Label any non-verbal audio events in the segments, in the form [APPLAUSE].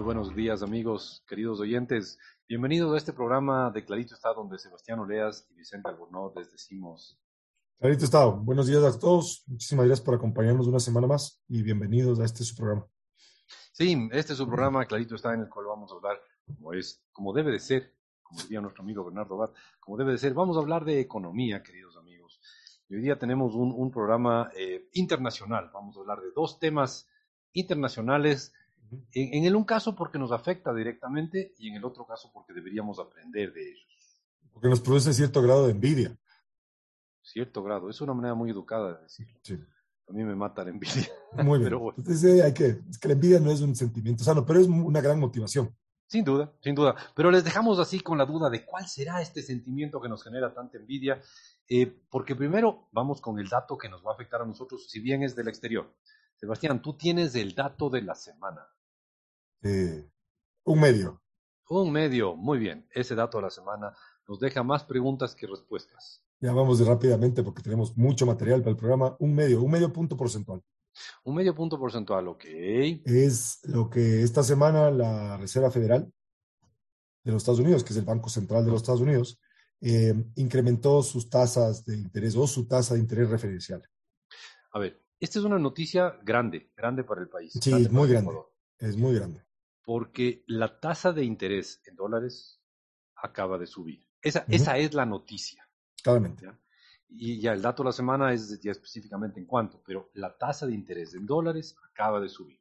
Muy buenos días, amigos, queridos oyentes. Bienvenidos a este programa de Clarito está, donde Sebastián Oleas y Vicente Albornoz les decimos. Clarito está. Buenos días a todos. Muchísimas gracias por acompañarnos una semana más y bienvenidos a este su programa. Sí, este es su programa, Clarito está, en el cual vamos a hablar como es, como debe de ser, como diría nuestro amigo Bernardo Bat, como debe de ser. Vamos a hablar de economía, queridos amigos. Y hoy día tenemos un, un programa eh, internacional. Vamos a hablar de dos temas internacionales en, en, el un caso porque nos afecta directamente y en el otro caso porque deberíamos aprender de ellos. Porque nos produce cierto grado de envidia. Cierto grado, es una manera muy educada de decirlo. Sí. A mí me mata la envidia. [LAUGHS] Muy bien. Pero bueno. Entonces, hay que, es que la envidia no es un sentimiento sano, pero es una gran motivación. Sin duda, sin duda. Pero les dejamos así con la duda de cuál será este sentimiento que nos genera tanta envidia, eh, porque primero vamos con el dato que nos va a afectar a nosotros, si bien es del exterior. Sebastián, tú tienes el dato de la semana. Eh, un medio. Un medio, muy bien. Ese dato de la semana nos deja más preguntas que respuestas. Ya vamos rápidamente porque tenemos mucho material para el programa. Un medio, un medio punto porcentual. Un medio punto porcentual, ok. Es lo que esta semana la Reserva Federal de los Estados Unidos, que es el Banco Central de los Estados Unidos, eh, incrementó sus tasas de interés o su tasa de interés referencial. A ver, esta es una noticia grande, grande para el país. Sí, grande es muy grande. Ecuador, Es muy grande. Porque la tasa de interés en dólares acaba de subir. Esa, esa es la noticia. Claramente. ¿ya? Y ya el dato de la semana es ya específicamente en cuánto, pero la tasa de interés en dólares acaba de subir.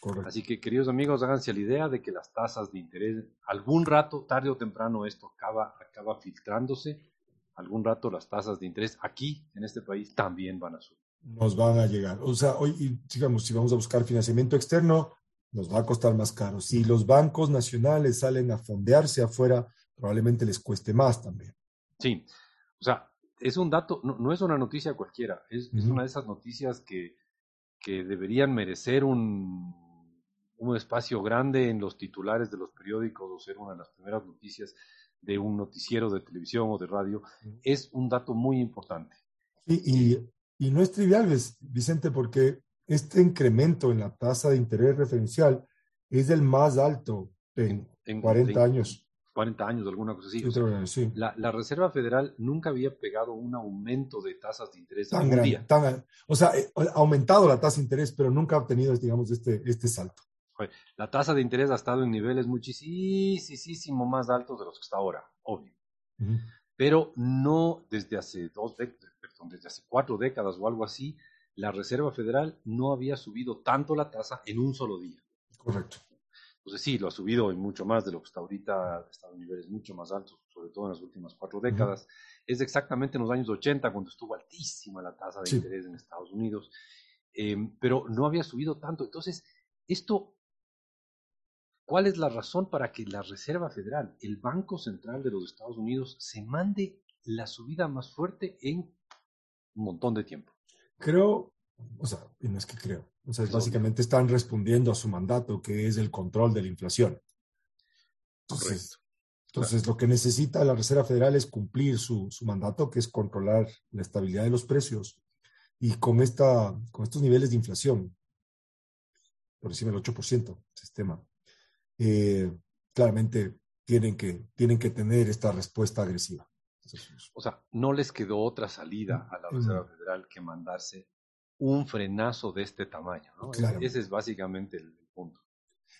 Correcto. Así que, queridos amigos, háganse la idea de que las tasas de interés, algún rato, tarde o temprano, esto acaba, acaba filtrándose. Algún rato las tasas de interés aquí, en este país, también van a subir. Nos van a llegar. O sea, hoy, digamos, si vamos a buscar financiamiento externo, nos va a costar más caro. Si los bancos nacionales salen a fondearse afuera, probablemente les cueste más también. Sí, o sea, es un dato, no, no es una noticia cualquiera, es, una de esas noticias que, que deberían merecer un, un espacio grande en los titulares de los periódicos o ser una de las primeras noticias de un noticiero de televisión o de radio. Es un dato muy importante. Y, y, y no es trivial, ¿ves, Vicente, porque este incremento en la tasa de interés referencial es el más alto en En 40 30, años. 40 años, alguna cosa así. Sí, O sea, sí. la, la Reserva Federal nunca había pegado un aumento de tasas de interés en Tan un grande, día. tan, o sea, eh, ha aumentado la tasa de interés, pero nunca ha obtenido, digamos, este, este salto. La tasa de interés ha estado en niveles muchísimo más altos de los que está ahora, obvio. Ujú. Pero no desde hace dos décadas, perdón, desde hace cuatro décadas o algo así, la Reserva Federal no había subido tanto la tasa en un solo día. Correcto. Entonces sí, lo ha subido en mucho más de lo que está ahorita, estado en niveles mucho más altos, sobre todo en las últimas cuatro décadas. Es exactamente en los años 80 cuando estuvo altísima la tasa de Sí. interés en Estados Unidos, eh, pero no había subido tanto. Entonces, esto, ¿cuál es la razón para que la Reserva Federal, el Banco Central de los Estados Unidos, se mande la subida más fuerte en un montón de tiempo? Creo, o sea, y no es que creo, o sea, es básicamente están respondiendo a su mandato, que es el control de la inflación. Entonces, entonces lo que necesita la Reserva Federal es cumplir su, su mandato, que es controlar la estabilidad de los precios. Y con, esta, con estos niveles de inflación, por encima del 8% sistema, eh, claramente tienen que, tienen que tener esta respuesta agresiva. O sea, no les quedó otra salida a la Mm. Reserva Federal que mandarse un frenazo de este tamaño, ¿no? Claro. Ese es básicamente el punto.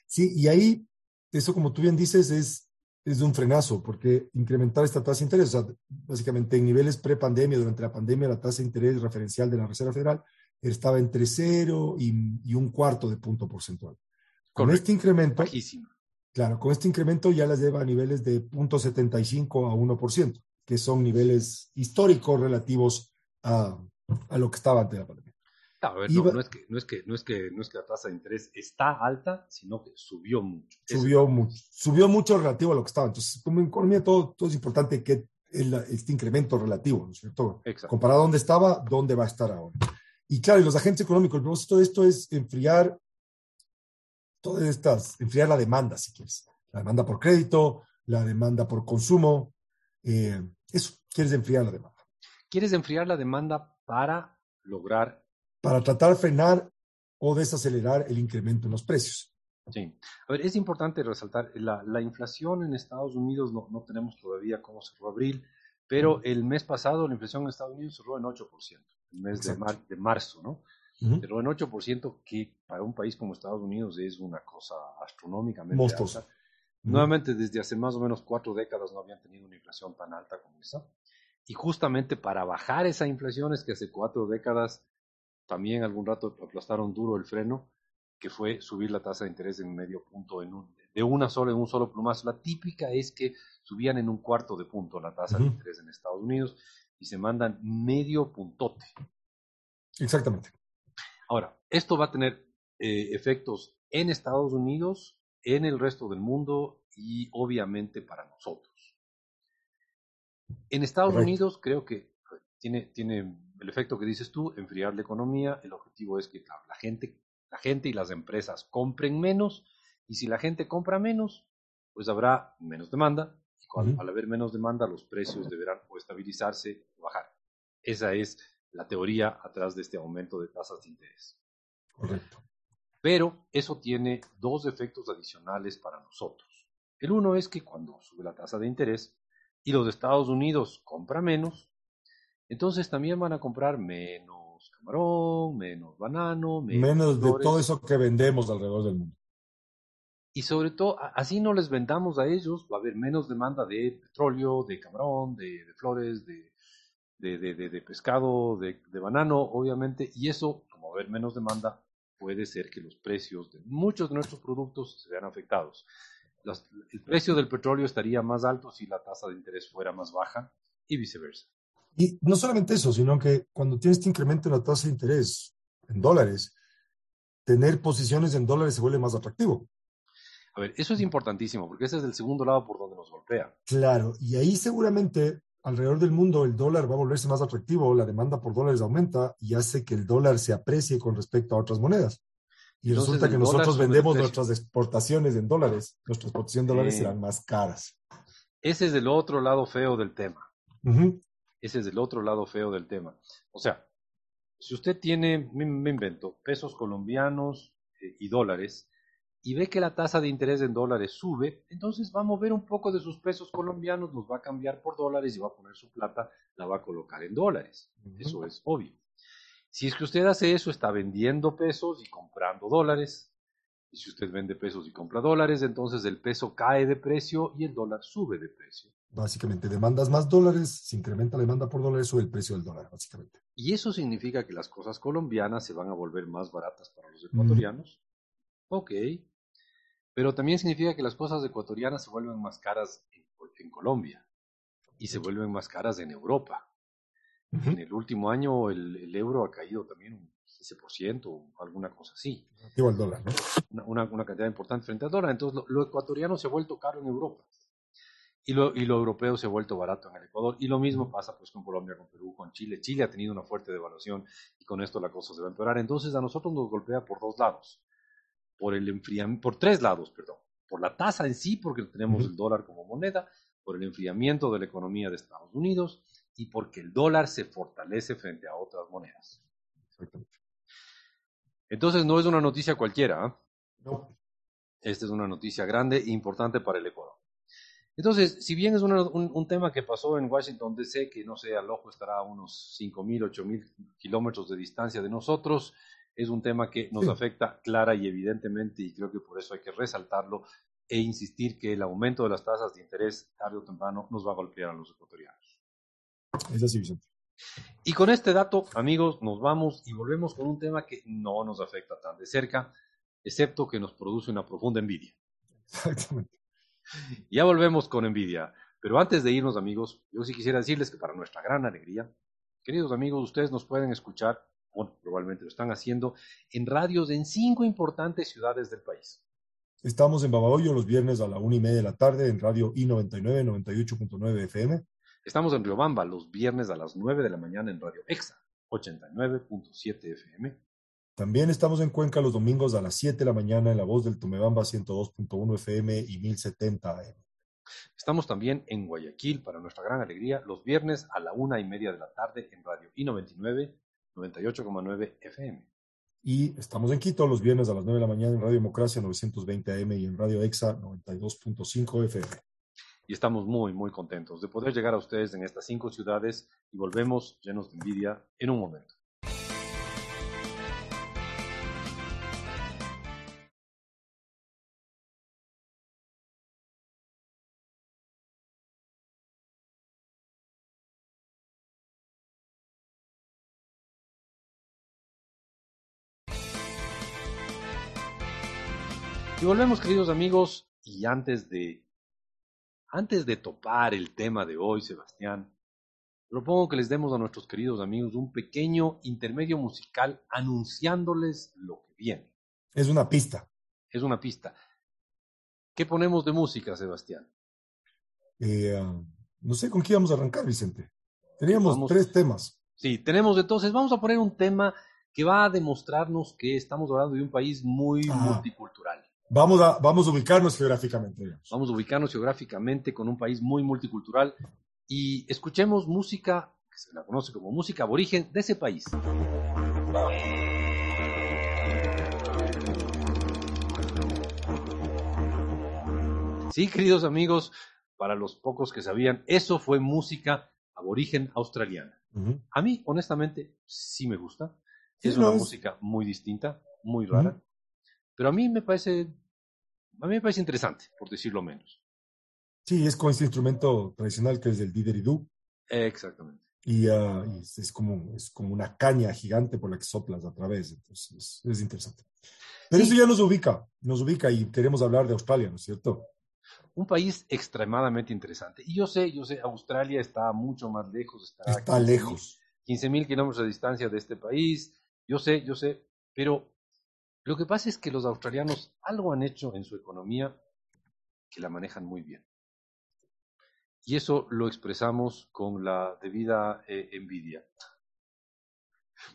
Sí, y ahí, eso como tú bien dices, es, es un frenazo, porque incrementar esta tasa de interés, o sea, básicamente en niveles pre-pandemia, durante la pandemia, la tasa de interés referencial de la Reserva Federal estaba entre cero y, y un cuarto de punto porcentual. Con Correcto. este incremento, Bajísima. claro, con este incremento ya las lleva a niveles de 0.75 a 1%, que son niveles históricos relativos a, a lo que estaba antes de la pandemia. A ver, no, no es que, no, es que, no, es que, no es que la tasa de interés está alta, sino que subió mucho. Subió mucho, subió mucho relativo a lo que estaba. Entonces, como en economía todo, todo es importante que el- este incremento relativo, ¿no es cierto? Exacto. Comparado a dónde estaba, dónde va a estar ahora. Y claro, y los agentes económicos, el propósito de esto es enfriar todas estas, enfriar la demanda, si quieres. La demanda por crédito, la demanda por consumo. Eh, eso, quieres enfriar la demanda. ¿Quieres enfriar la demanda para lograr Para tratar de frenar o desacelerar el incremento en los precios. Sí. A ver, es importante resaltar, la, la inflación en Estados Unidos no, no, tenemos todavía cómo cerró abril, pero el mes pasado la inflación en Estados Unidos cerró en 8%, el mes de, mar, de, marzo, ¿no? Cerró en 8%, que para un país como Estados Unidos es una cosa astronómicamente Monstruosa. alta. Nuevamente, desde hace más o menos cuatro décadas no habían tenido una inflación tan alta como esa. Y justamente para bajar esa inflación es que hace cuatro décadas también algún rato aplastaron duro el freno, que fue subir la tasa de interés en medio punto, en un, de una sola, en un solo plumazo. La típica es que subían en un cuarto de punto la tasa uh -huh. de interés en Estados Unidos y se mandan medio puntote. Exactamente. Ahora, esto va a tener eh, efectos en Estados Unidos, en el resto del mundo y obviamente para nosotros. En Estados Correcto. Unidos creo que tiene, tiene el efecto que dices tú, enfriar la economía. El objetivo es que claro, la, gente, la gente y las empresas compren menos y si la gente compra menos, pues habrá menos demanda y cuando, uh -huh. al haber menos demanda los precios deberán o estabilizarse o bajar. Esa es la teoría atrás de este aumento de tasas de interés. Correcto. Pero eso tiene dos efectos adicionales para nosotros. El uno es que cuando sube la tasa de interés y los Estados Unidos compran menos, entonces también van a comprar menos camarón, menos banano, menos, menos de todo eso que vendemos alrededor del mundo. Y sobre todo, así no les vendamos a ellos, va a haber menos demanda de petróleo, de camarón, de, de flores, de, de pescado, de, banano, obviamente, y eso, como va a haber menos demanda, puede ser que los precios de muchos de nuestros productos se vean afectados. Los, el precio del petróleo estaría más alto si la tasa de interés fuera más baja y viceversa. Y no solamente eso, sino que cuando tienes este incremento en la tasa de interés en dólares, tener posiciones en dólares se vuelve más atractivo. A ver, eso es importantísimo, porque ese es el segundo lado por donde nos golpea. Claro, y ahí seguramente alrededor del mundo el dólar va a volverse más atractivo, la demanda por dólares aumenta y hace que el dólar se aprecie con respecto a otras monedas. Y Entonces, resulta que nosotros vendemos nuestras exportaciones en dólares, nuestras exportaciones en dólares serán más caras. Ese es el otro lado feo del tema. Uh -huh. Ese es el otro lado feo del tema. O sea, si usted tiene, me, me invento, pesos colombianos eh, y dólares, y ve que la tasa de interés en dólares sube, entonces va a mover un poco de sus pesos colombianos, los va a cambiar por dólares y va a poner su plata, la va a colocar en dólares. Uh -huh. Eso es obvio. Si es que usted hace eso, está vendiendo pesos y comprando dólares. Y si usted vende pesos y compra dólares, entonces el peso cae de precio y el dólar sube de precio. Básicamente, demandas más dólares, se incrementa la demanda por dólares, sube el precio del dólar, básicamente. Y eso significa que las cosas colombianas se van a volver más baratas para los ecuatorianos. Ok. Pero también significa que las cosas ecuatorianas se vuelven más caras en, en Colombia y se vuelven más caras en Europa. Uh -huh. En el último año el, el, euro ha caído también un 15% o alguna cosa así. Igual dólar, ¿no? Una, una, una, cantidad importante frente al dólar. Entonces lo, lo, ecuatoriano se ha vuelto caro en Europa. Y lo, y lo europeo se ha vuelto barato en el Ecuador. Y lo mismo pasa pues con Colombia, con Perú, con Chile. Chile ha tenido una fuerte devaluación y con esto la cosa se va a empeorar. Entonces a nosotros nos golpea por dos lados por el enfriamiento, por tres lados, perdón. Por la tasa en sí, porque tenemos el dólar como moneda, por el enfriamiento de la economía de Estados Unidos y porque el dólar se fortalece frente a otras monedas. Entonces no es una noticia cualquiera. ¿eh? No. Esta es una noticia grande e importante para el Ecuador. Entonces, si bien es una, un, un, tema que pasó en Washington DC, que no sé, al ojo estará a unos 5.000, 8.000 kilómetros de distancia de nosotros, es un tema que nos sí. afecta clara y evidentemente y creo que por eso hay que resaltarlo e insistir que el aumento de las tasas de interés tarde o temprano nos va a golpear a los ecuatorianos. Es así, Vicente. Y con este dato, amigos, nos vamos y volvemos con un tema que no nos afecta tan de cerca, excepto que nos produce una profunda envidia. Exactamente. [LAUGHS] Ya volvemos con envidia. Pero antes de irnos, amigos, yo sí quisiera decirles que para nuestra gran alegría, queridos amigos, ustedes nos pueden escuchar bueno, probablemente lo están haciendo, en radios en cinco importantes ciudades del país. Estamos en Babahoyo los viernes a la una y media de la tarde en radio I99, 98.9 FM. Estamos en Riobamba los viernes a las 9 de la mañana en radio EXA, 89.7 FM. También estamos en Cuenca los domingos a las 7 de la mañana en La Voz del Tumebamba, 102.1 FM y 1070 AM. Estamos también en Guayaquil, para nuestra gran alegría, los viernes a la una y media de la tarde en radio I99, 98,9 FM. Y estamos en Quito los viernes a las 9 de la mañana en Radio Democracia 920 AM y en Radio EXA 92.5 FM. Y estamos muy, muy contentos de poder llegar a ustedes en estas cinco ciudades y volvemos llenos de envidia en un momento. Y volvemos, queridos amigos, y antes de, antes de topar el tema de hoy, Sebastián, propongo que les demos a nuestros queridos amigos un pequeño intermedio musical anunciándoles lo que viene. Es una pista. Es una pista. ¿Qué ponemos de música, Sebastián? Eh, ah, no sé con qué vamos a arrancar, Vicente. Teníamos tres temas. Sí, tenemos entonces, vamos a poner un tema que va a demostrarnos que estamos hablando de un país muy multicultural. Vamos a, vamos a ubicarnos geográficamente. Vamos a ubicarnos geográficamente con un país muy multicultural y escuchemos música que se la conoce como música aborigen de ese país. Sí, queridos amigos, para los pocos que sabían, eso fue música aborigen australiana. A mí, honestamente, sí me gusta. Es una música muy distinta, muy rara. Pero a mí me parece a mí me parece interesante, por decirlo menos. Sí, es con este instrumento tradicional que es el didgeridoo. Exactamente. Y, uh, es, como, es como una caña gigante por la que soplas a través, entonces es, interesante. Pero eso ya nos ubica, nos ubica y queremos hablar de Australia, ¿no es cierto? Un país extremadamente interesante. Y yo sé, yo sé, Australia está mucho más lejos. Está, está lejos. 15 mil kilómetros de distancia de este país. Yo sé, yo sé, pero lo que pasa es que los australianos algo han hecho en su economía que la manejan muy bien. Y eso lo expresamos con la debida eh, envidia.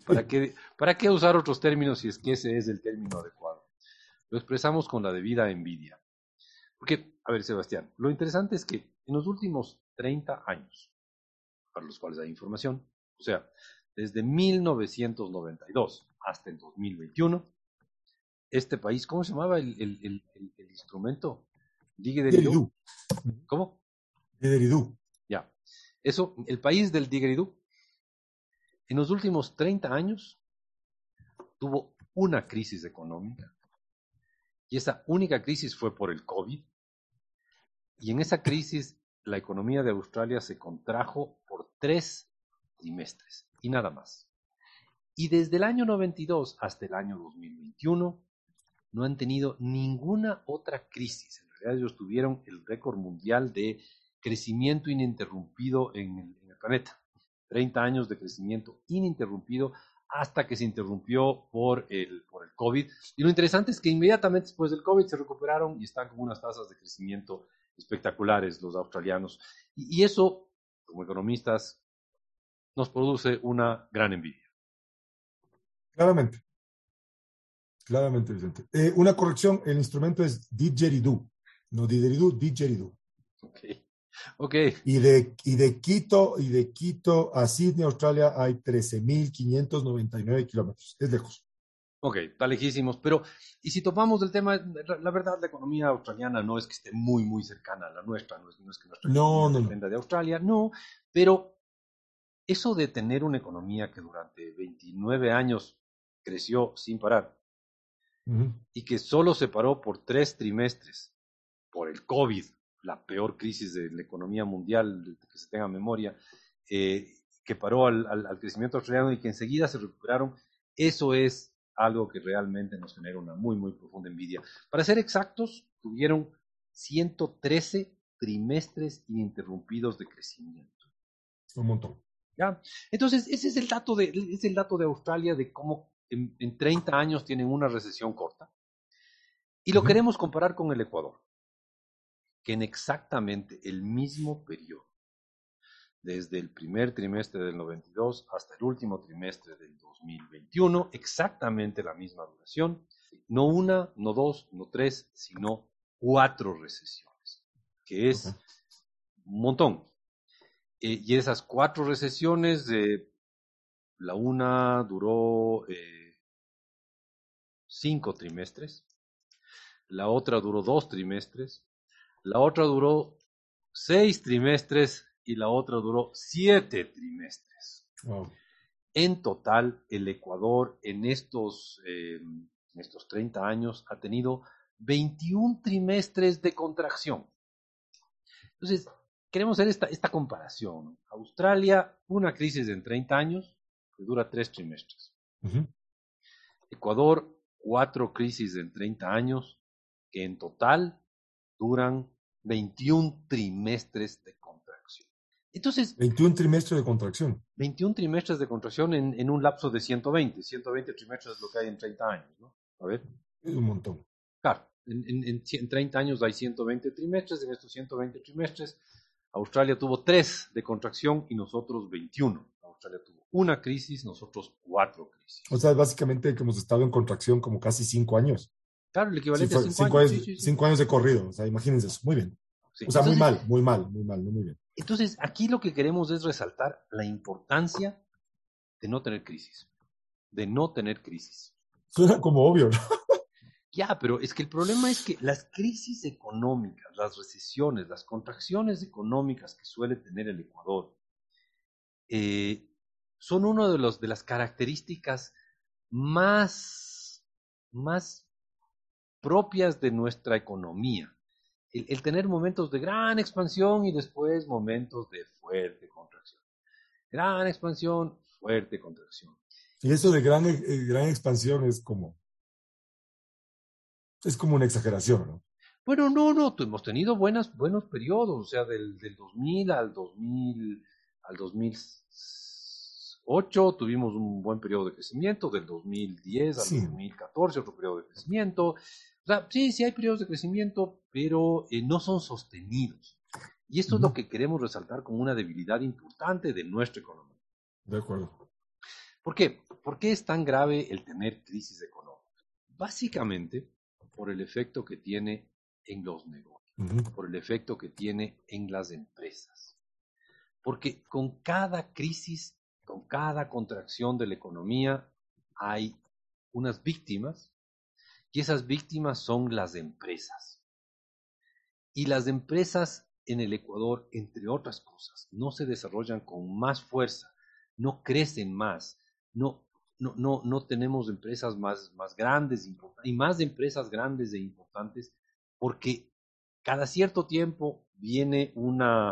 ¿Para qué, ¿Para qué usar otros términos si es que ese es el término adecuado? Lo expresamos con la debida envidia. Porque, a ver, Sebastián, lo interesante es que en los últimos 30 años, para los cuales hay información, o sea, desde 1992 hasta el 2021, este país, ¿cómo se llamaba el, el, el, el instrumento? Digeridoo. ¿Cómo? Digeridoo. Ya. Eso, el país del Digeridoo, en los últimos 30 años, tuvo una crisis económica. Y esa única crisis fue por el COVID. Y en esa crisis, la economía de Australia se contrajo por tres trimestres y nada más. Y desde el año 92 hasta el año 2021, no han tenido ninguna otra crisis. En realidad ellos tuvieron el récord mundial de crecimiento ininterrumpido en el, planeta. 30 años de crecimiento ininterrumpido hasta que se interrumpió por el, por el COVID. Y lo interesante es que inmediatamente después del COVID se recuperaron y están con unas tasas de crecimiento espectaculares los australianos. Y, y eso, como economistas, nos produce una gran envidia. Claramente. Claramente, Vicente. Eh, una corrección, el instrumento es didgeridoo, no didgeridoo, didgeridoo. Ok. Ok. Y de, y de Quito y de Quito a Sydney, Australia, hay 13.599 kilómetros. Es lejos. Ok, está lejísimos. Pero, y si topamos el tema, la verdad, la economía australiana no es que esté muy, muy cercana a la nuestra, no es, no es que nuestra no, no, dependa de Australia, no. Pero eso de tener una economía que durante 29 años creció sin parar, y que solo se paró por tres trimestres por el COVID, la peor crisis de la economía mundial que se tenga memoria, eh, que paró al, al, crecimiento australiano y que enseguida se recuperaron, eso es algo que realmente nos genera una muy, muy profunda envidia. Para ser exactos, tuvieron 113 trimestres ininterrumpidos de crecimiento. Un montón. ¿Ya? Entonces, ese es el dato de, es el dato de Australia de cómo en, en 30 años tienen una recesión corta. Y lo queremos comparar con el Ecuador, que en exactamente el mismo periodo, desde el primer trimestre del 92 hasta el último trimestre del 2021, exactamente la misma duración, no una, no dos, no tres, sino cuatro recesiones, que es un montón. Eh, y esas cuatro recesiones, eh, la una duró eh, cinco trimestres, la otra duró dos trimestres, la otra duró seis trimestres y la otra duró siete trimestres. En total, el Ecuador en estos, eh, en estos 30 años ha tenido 21 trimestres de contracción. Entonces, queremos hacer esta, esta comparación. Australia, una crisis en 30 años que dura tres trimestres. Ecuador, cuatro crisis en 30 años que en total duran 21 trimestres de contracción. Entonces, 21 trimestres de contracción. 21 trimestres de contracción en, en, un lapso de 120. 120 trimestres es lo que hay en 30 años, ¿no? A ver. Es un montón. Claro, en, en, en 30 años hay 120 trimestres. En estos 120 trimestres, Australia tuvo 3 de contracción y nosotros 21. Australia tuvo una crisis, nosotros cuatro crisis. O sea, básicamente que hemos estado en contracción como casi 5 años. Claro, el equivalente a cinco, años. cinco años de corrido, o sea, imagínense eso. Muy bien. O sea, muy mal, muy mal, muy mal, muy bien. Entonces, aquí lo que queremos es resaltar la importancia de no tener crisis. De no tener crisis. Suena como obvio, ¿no? Ya, pero es que el problema es que las crisis económicas, las recesiones, las contracciones económicas que suele tener el Ecuador, eh, son una de, los, de las características más, más propias de nuestra economía. El, tener momentos de gran expansión y después momentos de fuerte contracción. Gran expansión, fuerte contracción. Y eso de gran, eh, gran expansión es como, es como una exageración, ¿no? Bueno, no, no, hemos tenido buenas, buenos periodos, o sea, del, del 2000 al 2000, al 2008 tuvimos un buen periodo de crecimiento, del 2010 al 2014 otro periodo de crecimiento, sí, sí hay periodos de crecimiento, pero eh, no son sostenidos. Y esto es lo que queremos resaltar como una debilidad importante de nuestra economía. De acuerdo. ¿Por qué? ¿Por qué es tan grave el tener crisis económica? Básicamente por el efecto que tiene en los negocios, por el efecto que tiene en las empresas. Porque con cada crisis, con cada contracción de la economía, hay unas víctimas y esas víctimas son las empresas. Y las empresas en el Ecuador, entre otras cosas, no se desarrollan con más fuerza, no crecen más, no, no, no, no tenemos empresas más, más grandes y más empresas grandes e importantes porque cada cierto tiempo viene una,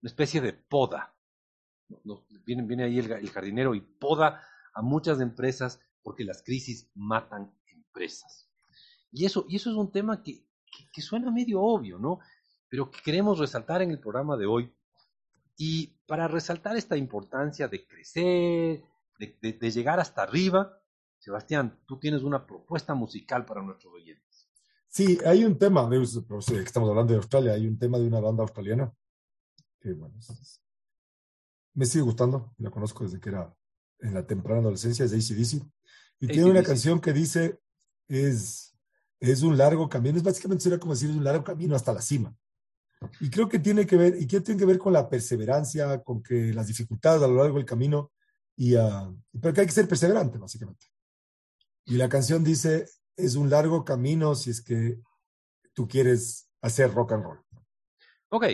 una especie de poda. Viene, viene ahí el, el jardinero y poda a muchas empresas porque las crisis matan empresas. Y eso, y eso es un tema que, que, suena medio obvio, ¿no? Pero que queremos resaltar en el programa de hoy. Y para resaltar esta importancia de crecer, de, de, llegar hasta arriba, Sebastián, tú tienes una propuesta musical para nuestros oyentes. Sí, hay un tema, de, estamos hablando de Australia, hay un tema de una banda australiana que, bueno, me sigue gustando, la conozco desde que era en la temprana adolescencia, es de ACDC, y tiene una canción que dice, es, es un largo camino, es básicamente sería como decir, es un largo camino hasta la cima. Y creo que tiene que ver, y que tiene que ver con la perseverancia, con que las dificultades a lo largo del camino, y, uh, pero que hay que ser perseverante, básicamente. Y la canción dice, es un largo camino si es que tú quieres hacer rock and roll. Ok.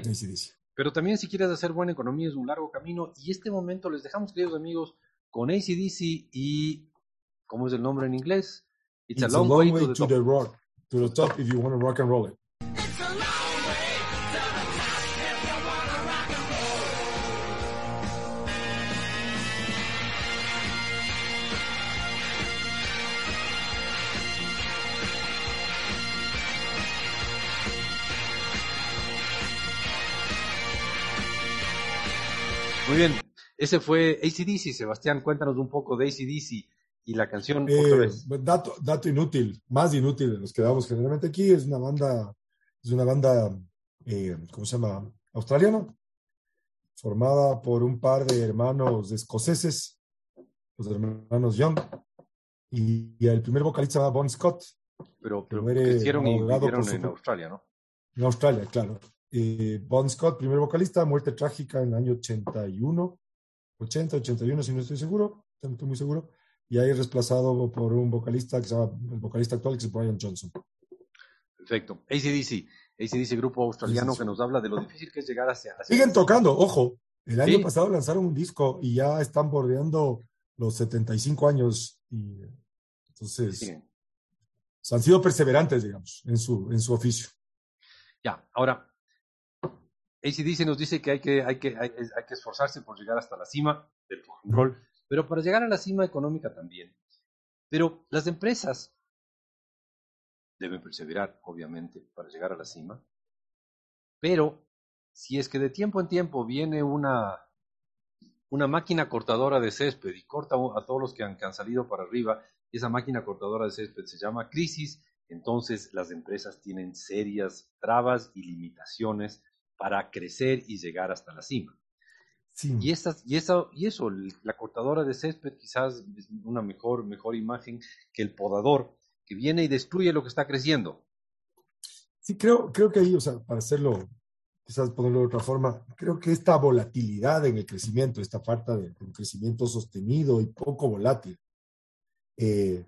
Pero también si quieres hacer buena economía es un largo camino. Y este momento les dejamos, queridos amigos, con ACDC y, ¿cómo es el nombre en inglés? It's, a long, way, to, the, rock, to the top if you want to rock and roll it. Muy bien, ese fue ACDC. Sebastián, cuéntanos un poco de ACDC y la canción eh, Dato, dato inútil, más inútil de los que damos generalmente aquí, es una banda, es una banda, eh, ¿cómo se llama? Australiana, formada por un par de hermanos escoceses, los hermanos Young, y, el primer vocalista se llama Bon Scott. Pero, pero crecieron y vivieron en Australia, ¿no? En Australia, claro. Eh, bon Scott, primer vocalista, muerte trágica en el año 81, 80, 81, si no estoy seguro, no estoy muy seguro. y ahí reemplazado por un vocalista que se llama, el vocalista actual que es Brian Johnson. Perfecto. ACDC, ACDC grupo australiano que nos habla de lo difícil que es llegar hacia... hacia Siguen tocando, ojo. El año pasado lanzaron un disco y ya están bordeando los 75 años y entonces han sido perseverantes, digamos, en su, en su oficio. Ya, ahora, ACDC nos dice que hay que, hay, que, hay, que esforzarse por llegar hasta la cima del control, pero para llegar a la cima económica también. Pero las empresas deben perseverar, obviamente, para llegar a la cima. Pero si es que de tiempo en tiempo viene una, una máquina cortadora de césped y corta a todos los que han, que han salido para arriba, esa máquina cortadora de césped se llama crisis, entonces las empresas tienen serias trabas y limitaciones para crecer y llegar hasta la cima. Y, estas, y, eso, y eso, la cortadora de césped quizás es una mejor, mejor imagen que el podador, que viene y destruye lo que está creciendo. Sí, creo, creo que ahí, o sea, para hacerlo, quizás ponerlo de otra forma, creo que esta volatilidad en el crecimiento, esta falta de, un crecimiento sostenido y poco volátil, eh,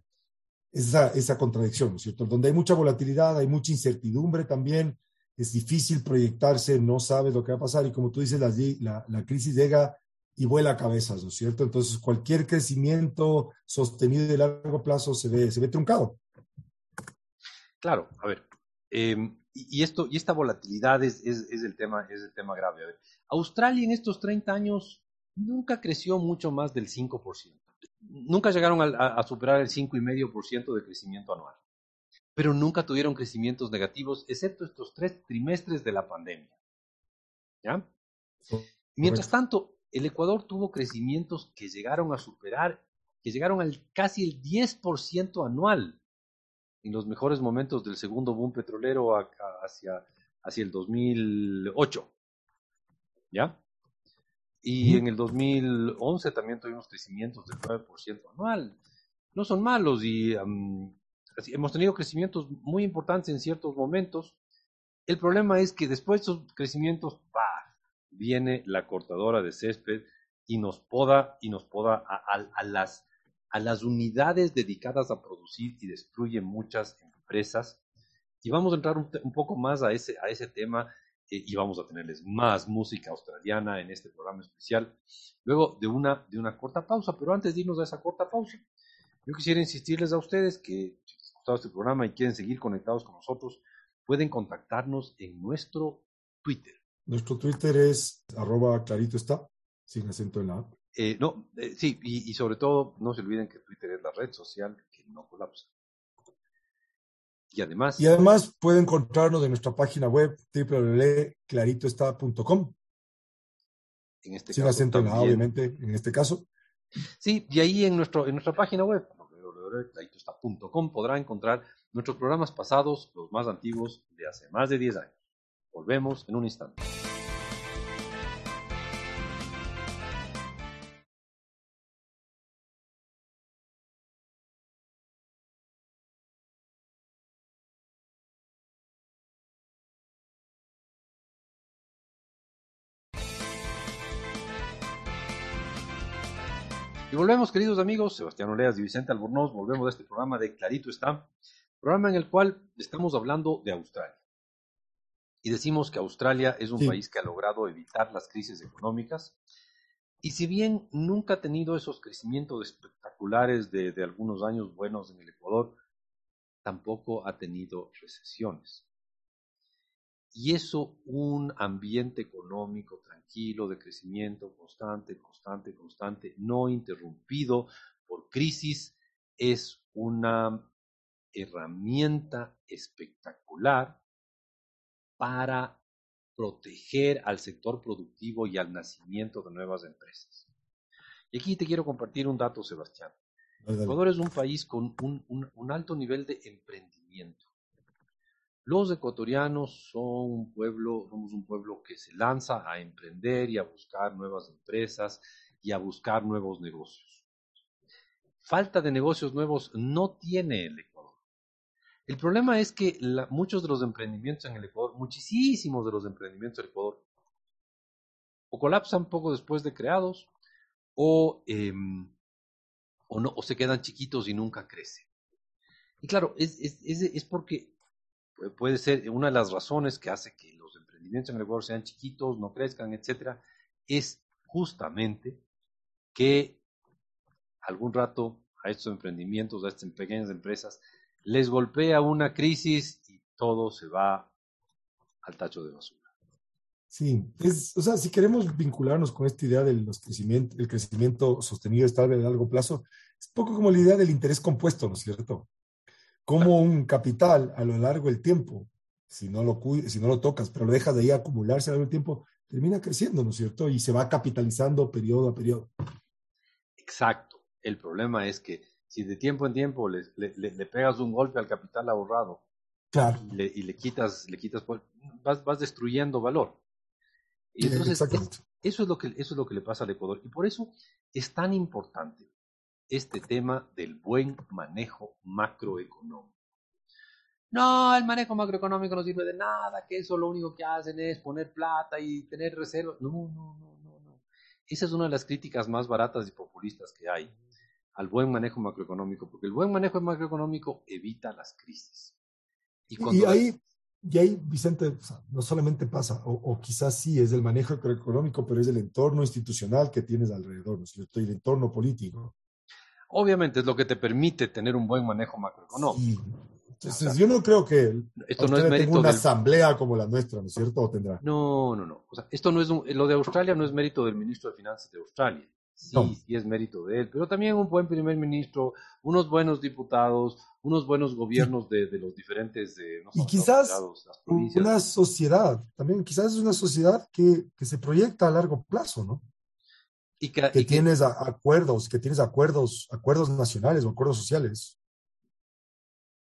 esa, esa contradicción, ¿no es cierto? Donde hay mucha volatilidad, hay mucha incertidumbre también, es difícil proyectarse, no sabes lo que va a pasar y como tú dices, la, la, crisis llega y vuela a cabezas, ¿no es cierto? Entonces, cualquier crecimiento sostenido de largo plazo se ve, se ve truncado. Claro, a ver, em, y, esto, y esta volatilidad es, es, el tema, es el tema grave. A ver, Australia en estos 30 años nunca creció mucho más del 5%. Nunca llegaron a, a superar el 5,5% de crecimiento anual. Pero nunca tuvieron crecimientos negativos, excepto estos tres trimestres de la pandemia. ¿Ya? Mientras tanto, el Ecuador tuvo crecimientos que llegaron a superar, que llegaron al casi el 10% anual en los mejores momentos del segundo boom petrolero hacia, hacia el 2008. ¿Ya? Y en el 2011 también tuvimos crecimientos del 9% anual. No son malos y hemos tenido crecimientos muy importantes en ciertos momentos. El problema es que después de esos crecimientos, viene la cortadora de césped y nos poda y nos poda a las a las unidades dedicadas a producir y destruye muchas empresas. Y vamos a entrar un, poco más a ese, a ese tema eh, y vamos a tenerles más música australiana en este programa especial, luego de una, de una corta pausa. Pero antes de irnos a esa corta pausa, yo quisiera insistirles a ustedes que gustado este programa y quieren seguir conectados con nosotros, pueden contactarnos en nuestro Twitter. Nuestro Twitter es arroba clarito está, sin acento en la app. Eh, no, eh, sí, y, sobre todo no se olviden que Twitter es la red social que no colapsa. Y además... Y además pueden encontrarnos en nuestra página web www.claritoestá.com. En este Sin acento obviamente, en este caso. Sí, y ahí en, nuestro, en nuestra página web www.claritoestá.com podrá encontrar nuestros programas pasados, los más antiguos de hace más de 10 años. Volvemos en un instante. Volvemos, queridos amigos, Sebastián Oleas y Vicente Albornoz, volvemos a este programa de Clarito está, programa en el cual estamos hablando de Australia. Y decimos que Australia es un país que ha logrado evitar las crisis económicas. Y si bien nunca ha tenido esos crecimientos espectaculares de, de algunos años buenos en el Ecuador, tampoco ha tenido recesiones. Y eso, un ambiente económico tranquilo, de crecimiento constante, constante, constante, no interrumpido por crisis, es una herramienta espectacular para proteger al sector productivo y al nacimiento de nuevas empresas. Y aquí te quiero compartir un dato, Sebastián. Ecuador es un país con un alto nivel de emprendimiento. Los ecuatorianos son un pueblo, somos un pueblo que se lanza a emprender y a buscar nuevas empresas y a buscar nuevos negocios. Falta de negocios nuevos no tiene el Ecuador. El problema es que muchos de los emprendimientos en el Ecuador, muchísimos de los emprendimientos del Ecuador, o colapsan poco después de creados, o, em, o, no, o se quedan chiquitos y nunca crecen. Y claro, es, es, es, es porque puede ser una de las razones que hace que los emprendimientos en el Ecuador sean chiquitos, no crezcan, etcétera, es justamente que algún rato a estos emprendimientos, a estas pequeñas empresas, les golpea una crisis y todo se va al tacho de basura. Sí, es, o sea, si queremos vincularnos con esta idea del crecimiento, el crecimiento sostenido estable a largo plazo, es poco como la idea del interés compuesto, ¿no es cierto? Como un capital a lo largo del tiempo, si no lo, si no lo tocas, pero lo dejas de ahí acumularse a lo largo del tiempo, termina creciendo, ¿no es cierto? Y se va capitalizando periodo a periodo. Exacto. El problema es que si de tiempo en tiempo le, le, pegas un golpe al capital ahorrado claro. y, y le, quitas, le quitas, vas, vas destruyendo valor. Y entonces, eso, es lo que, eso es lo que le pasa al Ecuador. Y por eso es tan importante este tema del buen manejo macroeconómico. No, el manejo macroeconómico no sirve de nada, que eso lo único que hacen es poner plata y tener reservas. No, no, no, no, no. Esa es una de las críticas más baratas y populistas que hay al buen manejo macroeconómico, porque el buen manejo macroeconómico evita las crisis. Y, ahí, y ahí, Vicente, no solamente pasa, o, quizás sí es el manejo económico, pero es el entorno institucional que tienes alrededor, ¿no es cierto? Y el entorno político. Obviamente es lo que te permite tener un buen manejo macroeconómico. Entonces, yo no creo que esto no es mérito una asamblea como la nuestra, ¿no es cierto? ¿O tendrá? No, no, no. O sea, esto no es lo de Australia no es mérito del ministro de Finanzas de Australia. Sí, sí es mérito de él, pero también un buen primer ministro, unos buenos diputados, unos buenos gobiernos de, de los diferentes... De, y quizás una sociedad, también quizás es una sociedad que, que se proyecta a largo plazo, ¿no? Y que, tienes acuerdos, que tienes acuerdos, acuerdos nacionales o acuerdos sociales.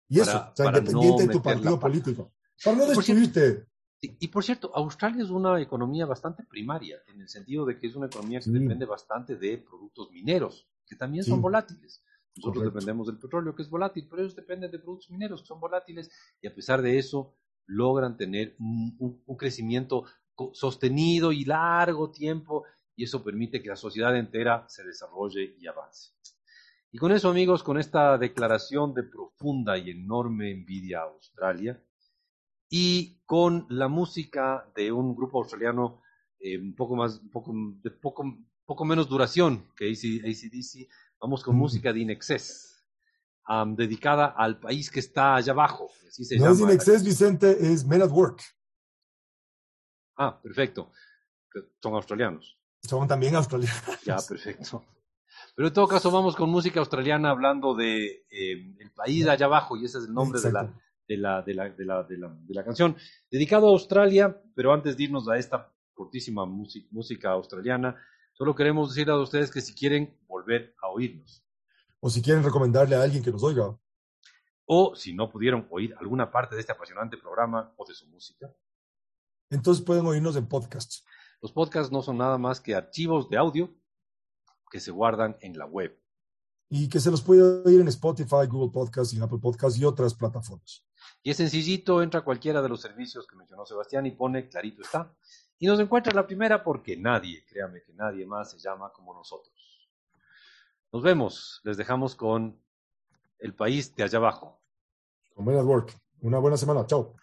Y eso, o sea, independiente de tu partido político. Para no destruirte. Y, por cierto, Australia es una economía bastante primaria, en el sentido de que es una economía que depende bastante de productos mineros, que también son volátiles. Nosotros dependemos del petróleo, que es volátil, pero ellos dependen de productos mineros, que son volátiles, y a pesar de eso, logran tener un, un crecimiento sostenido y largo tiempo, y eso permite que la sociedad entera se desarrolle y avance. Y con eso, amigos, con esta declaración de profunda y enorme envidia a Australia, y con la música de un grupo australiano eh, un poco más, un poco, de poco, poco menos duración que ACDC, vamos con música de Inexcess, dedicada al país que está allá abajo. Así se no es Inexcess, Vicente, es Men at Work. Ah, perfecto. Son australianos. Son también australianos. Ya, perfecto. Pero en todo caso vamos con música australiana hablando de eh, el país allá abajo y ese es el nombre de la, de la, de la, de la, de la, de la canción, dedicado a Australia, pero antes de irnos a esta cortísima música australiana, solo queremos decir a ustedes que si quieren volver a oírnos. O si quieren recomendarle a alguien que nos oiga. O si no pudieron oír alguna parte de este apasionante programa o de su música. Entonces pueden oírnos en podcasts. Los podcasts no son nada más que archivos de audio que se guardan en la web. Y que se los puede oír en Spotify, Google Podcasts y Apple Podcasts y otras plataformas. Y es sencillito, entra a cualquiera de los servicios que mencionó Sebastián y pone clarito está. Y nos encuentra la primera porque nadie, créame que nadie más se llama como nosotros. Nos vemos, les dejamos con el país de allá abajo. Con work. Una buena semana, chao.